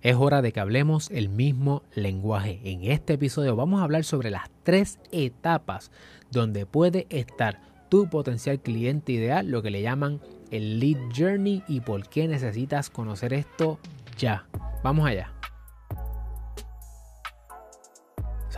Es hora de que hablemos el mismo lenguaje. En este episodio vamos a hablar sobre las tres etapas donde puede estar tu potencial cliente ideal, lo que le llaman el lead journey y por qué necesitas conocer esto ya. Vamos allá.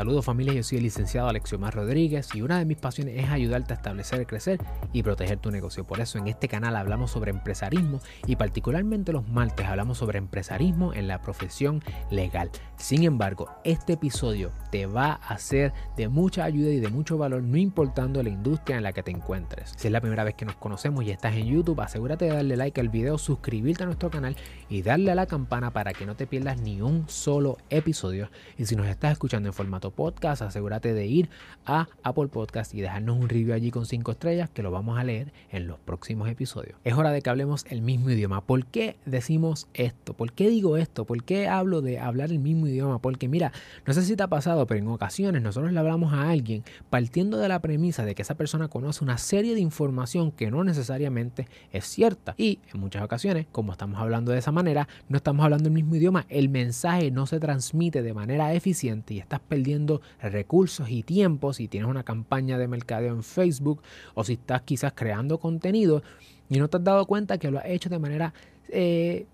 Saludos familia, yo soy el licenciado Alexiomar Rodríguez y una de mis pasiones es ayudarte a establecer, crecer y proteger tu negocio. Por eso en este canal hablamos sobre empresarismo y particularmente los martes hablamos sobre empresarismo en la profesión legal. Sin embargo, este episodio te va a ser de mucha ayuda y de mucho valor no importando la industria en la que te encuentres. Si es la primera vez que nos conocemos y estás en YouTube, asegúrate de darle like al video, suscribirte a nuestro canal y darle a la campana para que no te pierdas ni un solo episodio. Y si nos estás escuchando en formato podcast, asegúrate de ir a Apple Podcast y dejarnos un review allí con 5 estrellas que lo vamos a leer en los próximos episodios. Es hora de que hablemos el mismo idioma. ¿Por qué decimos esto? ¿Por qué digo esto? ¿Por qué hablo de hablar el mismo idioma? Porque mira, no sé si te ha pasado, pero en ocasiones nosotros le hablamos a alguien partiendo de la premisa de que esa persona conoce una serie de información que no necesariamente es cierta. Y en muchas ocasiones, como estamos hablando de esa manera, no estamos hablando el mismo idioma, el mensaje no se transmite de manera eficiente y estás perdiendo recursos y tiempos, si tienes una campaña de mercadeo en Facebook o si estás quizás creando contenido y no te has dado cuenta que lo has hecho de manera eh,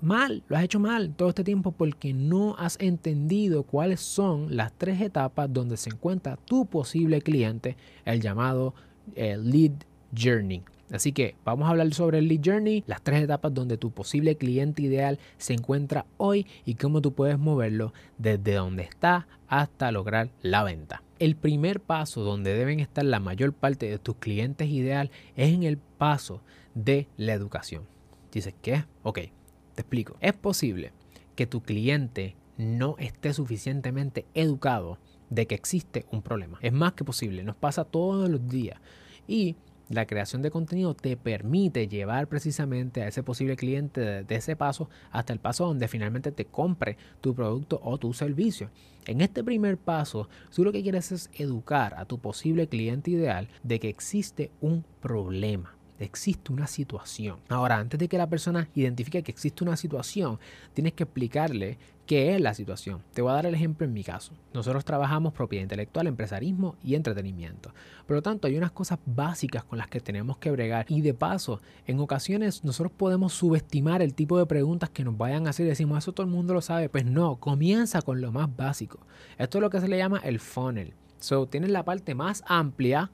mal, lo has hecho mal todo este tiempo porque no has entendido cuáles son las tres etapas donde se encuentra tu posible cliente, el llamado lead journey. Así que vamos a hablar sobre el lead journey, las tres etapas donde tu posible cliente ideal se encuentra hoy y cómo tú puedes moverlo desde donde está hasta lograr la venta. El primer paso donde deben estar la mayor parte de tus clientes ideal es en el paso de la educación. Dices, ¿qué? Ok, te explico. Es posible que tu cliente no esté suficientemente educado de que existe un problema. Es más que posible, nos pasa todos los días. Y la creación de contenido te permite llevar precisamente a ese posible cliente de, ese paso hasta el paso donde finalmente te compre tu producto o tu servicio. En este primer paso, tú lo que quieres es educar a tu posible cliente ideal de que existe un problema existe una situación. Ahora, antes de que la persona identifique que existe una situación, tienes que explicarle qué es la situación. Te voy a dar el ejemplo en mi caso. Nosotros trabajamos propiedad intelectual, empresarismo y entretenimiento. Por lo tanto, hay unas cosas básicas con las que tenemos que bregar. Y de paso, en ocasiones nosotros podemos subestimar el tipo de preguntas que nos vayan a hacer y decimos, eso todo el mundo lo sabe. Pues no, comienza con lo más básico. Esto es lo que se le llama el funnel. So, tienes la parte más amplia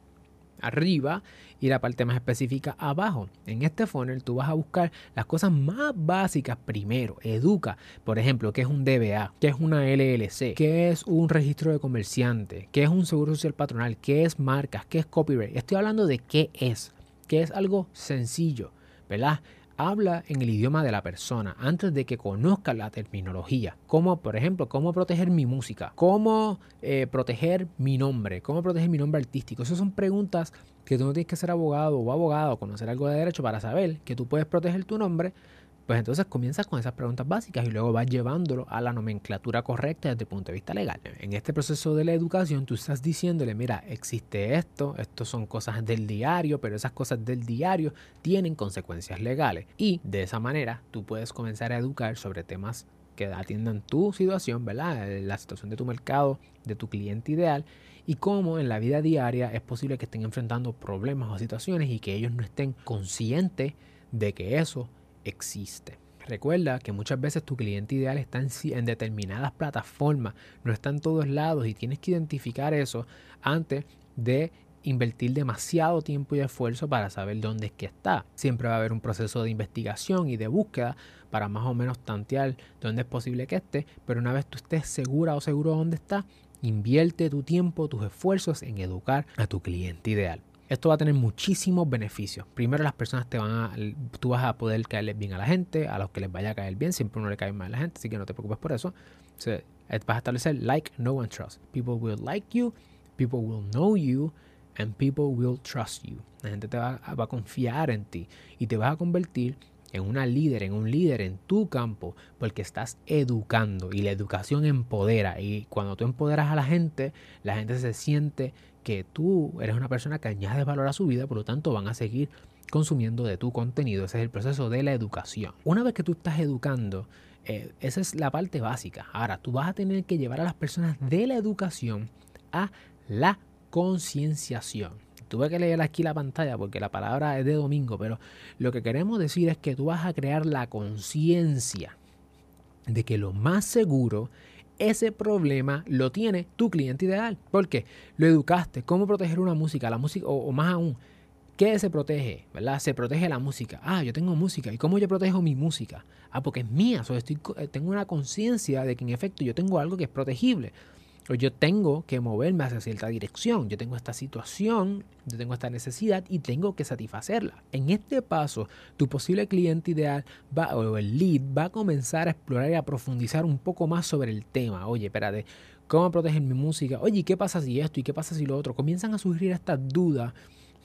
arriba y la parte más específica abajo. En este funnel tú vas a buscar las cosas más básicas primero. Educa, por ejemplo, qué es un DBA, qué es una LLC, qué es un registro de comerciante, qué es un seguro social patronal, qué es marcas, qué es copyright. Estoy hablando de qué es, que es algo sencillo, ¿verdad? Habla en el idioma de la persona antes de que conozca la terminología. Como, por ejemplo, cómo proteger mi música, cómo eh, proteger mi nombre, cómo proteger mi nombre artístico. Esas son preguntas que tú no tienes que ser abogado o abogado o conocer algo de derecho para saber que tú puedes proteger tu nombre pues entonces comienzas con esas preguntas básicas y luego vas llevándolo a la nomenclatura correcta desde el punto de vista legal. En este proceso de la educación tú estás diciéndole, mira, existe esto, esto son cosas del diario, pero esas cosas del diario tienen consecuencias legales. Y de esa manera tú puedes comenzar a educar sobre temas que atiendan tu situación, ¿verdad? La situación de tu mercado, de tu cliente ideal y cómo en la vida diaria es posible que estén enfrentando problemas o situaciones y que ellos no estén conscientes de que eso existe. Recuerda que muchas veces tu cliente ideal está en, determinadas plataformas, no está en todos lados y tienes que identificar eso antes de invertir demasiado tiempo y esfuerzo para saber dónde es que está. Siempre va a haber un proceso de investigación y de búsqueda para más o menos tantear dónde es posible que esté, pero una vez tú estés segura o seguro dónde está, invierte tu tiempo, tus esfuerzos en educar a tu cliente ideal. Esto va a tener muchísimos beneficios. Primero, las personas te van a, tú vas a poder caerles bien a la gente, a los que les vaya a caer bien, siempre uno le cae mal a la gente, así que no te preocupes por eso. Eh, vas a establecer like, no one trust. People will like you, people will know you, and people will trust you. La gente te va, va a confiar en ti y te vas a convertir en una líder, en un líder en tu campo, porque estás educando y la educación empodera. Y cuando tú empoderas a la gente, la gente se siente que tú eres una persona que añade valor a su vida, por lo tanto van a seguir consumiendo de tu contenido. Ese es el proceso de la educación. Una vez que tú estás educando, Eh, esa es la parte básica. Ahora, tú vas a tener que llevar a las personas de la educación a la concienciación. Tuve que leer aquí la pantalla porque la palabra es de domingo, pero lo que queremos decir es que tú vas a crear la conciencia de que lo más seguro ese problema lo tiene tu cliente ideal. Porque lo educaste. ¿Cómo proteger una música? La música, o, más aún, ¿qué se protege? ¿Verdad? Se protege la música. Ah, yo tengo música. ¿Y cómo yo protejo mi música? Ah, porque es mía. estoy, eh, tengo una conciencia de que en efecto yo tengo algo que es protegible o yo tengo que moverme hacia cierta dirección, yo tengo esta situación, yo tengo esta necesidad y tengo que satisfacerla. En este paso, tu posible cliente ideal o el lead va a comenzar a explorar y a profundizar un poco más sobre el tema. Oye, espérate, ¿cómo proteger mi música? Oye, ¿qué pasa si esto y qué pasa si lo otro? Comienzan a surgir estas dudas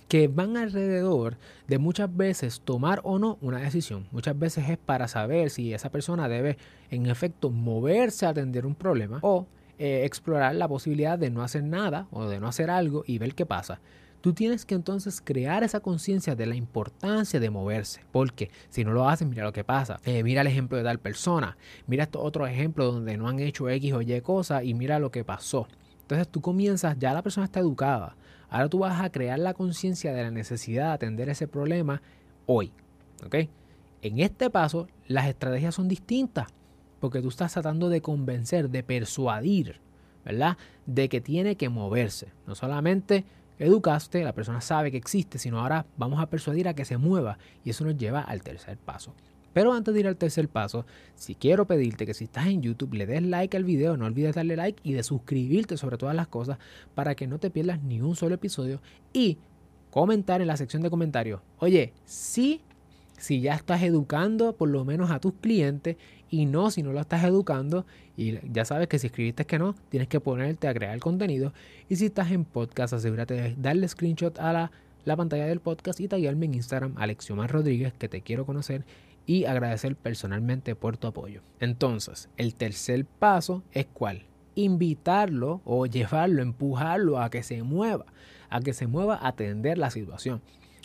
que van alrededor de muchas veces tomar o no una decisión. Muchas veces es para saber si esa persona debe en efecto moverse a atender un problema o eh, explorar la posibilidad de no hacer nada o de no hacer algo y ver qué pasa. Tú tienes que entonces crear esa conciencia de la importancia de moverse, porque si no lo haces, mira lo que pasa. Eh, mira el ejemplo de tal persona, mira estos otros ejemplos donde no han hecho X o Y cosa y mira lo que pasó. Entonces tú comienzas, ya la persona está educada, ahora tú vas a crear la conciencia de la necesidad de atender ese problema hoy. ¿ok? En este paso, las estrategias son distintas porque tú estás tratando de convencer, de persuadir, ¿verdad? De que tiene que moverse. No solamente educaste, la persona sabe que existe, sino ahora vamos a persuadir a que se mueva y eso nos lleva al tercer paso. Pero antes de ir al tercer paso, si quiero pedirte que si estás en YouTube le des like al video, no olvides darle like y de suscribirte sobre todas las cosas para que no te pierdas ni un solo episodio y comentar en la sección de comentarios, oye, sí si ya estás educando por lo menos a tus clientes y no si no lo estás educando y ya sabes que si escribiste que no, tienes que ponerte a crear contenido y si estás en podcast asegúrate de darle screenshot a la, la pantalla del podcast y taguearme en Instagram Alexiomar Rodríguez que te quiero conocer y agradecer personalmente por tu apoyo. Entonces, el tercer paso es cuál? Invitarlo o llevarlo, empujarlo a que se mueva, a que se mueva a atender la situación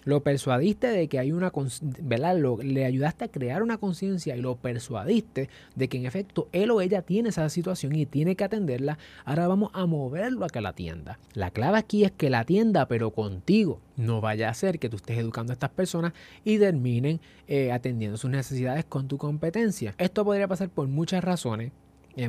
lo persuadiste de que hay una, ¿verdad? le ayudaste a crear una conciencia y lo persuadiste de que en efecto él o ella tiene esa situación y tiene que atenderla, ahora vamos a moverlo a que la atienda. La clave aquí es que la atienda pero contigo. No vaya a ser que tú estés educando a estas personas y terminen eh, atendiendo sus necesidades con tu competencia. Esto podría pasar por muchas razones,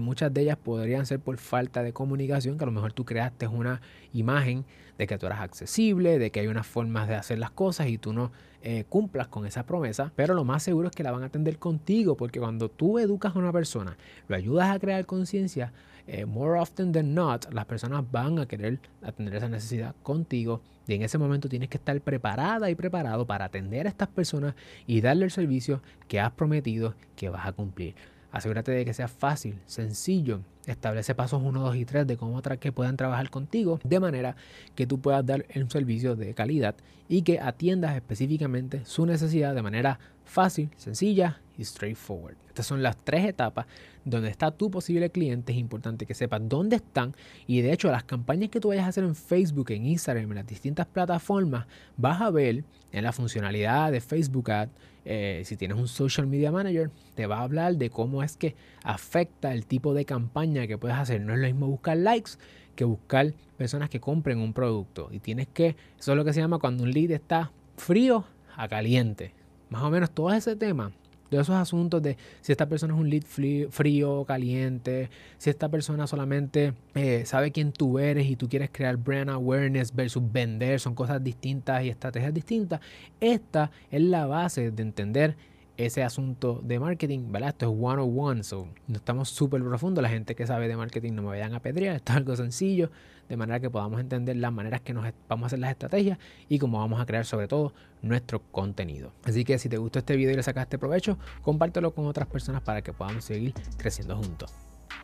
muchas de ellas podrían ser por falta de comunicación, que a lo mejor tú creaste una imagen de que tú eras accesible, de que hay unas formas de hacer las cosas y tú no eh, cumplas con esa promesa, pero lo más seguro es que la van a atender contigo, porque cuando tú educas a una persona, lo ayudas a crear conciencia, eh, more often than not, las personas van a querer atender esa necesidad contigo y en ese momento tienes que estar preparada y preparado para atender a estas personas y darle el servicio que has prometido que vas a cumplir. Asegúrate de que sea fácil, sencillo. Establece pasos 1, 2 y 3 de cómo que puedan trabajar contigo de manera que tú puedas dar un servicio de calidad y que atiendas específicamente su necesidad de manera fácil, sencilla y straightforward. Estas son las tres etapas donde está tu posible cliente. Es importante que sepas dónde están y de hecho las campañas que tú vayas a hacer en Facebook, en Instagram, en las distintas plataformas, vas a ver en la funcionalidad de Facebook Ad eh, si tienes un social media manager, te va a hablar de cómo es que afecta el tipo de campaña que puedes hacer. No es lo mismo buscar likes que buscar personas que compren un producto. Y tienes que, eso es lo que se llama cuando un lead está frío a caliente. Más o menos todo ese tema de esos asuntos de si esta persona es un lead frío, caliente, si esta persona solamente eh, sabe quién tú eres y tú quieres crear brand awareness versus vender, son cosas distintas y estrategias distintas. Esta es la base de entender ese asunto de marketing, ¿verdad? Esto es one on one, so no estamos súper profundo. La gente que sabe de marketing no me vayan a pedrear, esto es algo sencillo, de manera que podamos entender las maneras que nos vamos a hacer las estrategias y cómo vamos a crear sobre todo nuestro contenido. Así que si te gustó este video y le sacaste provecho, compártelo con otras personas para que podamos seguir creciendo juntos.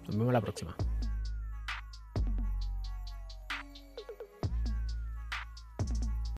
Nos vemos la próxima.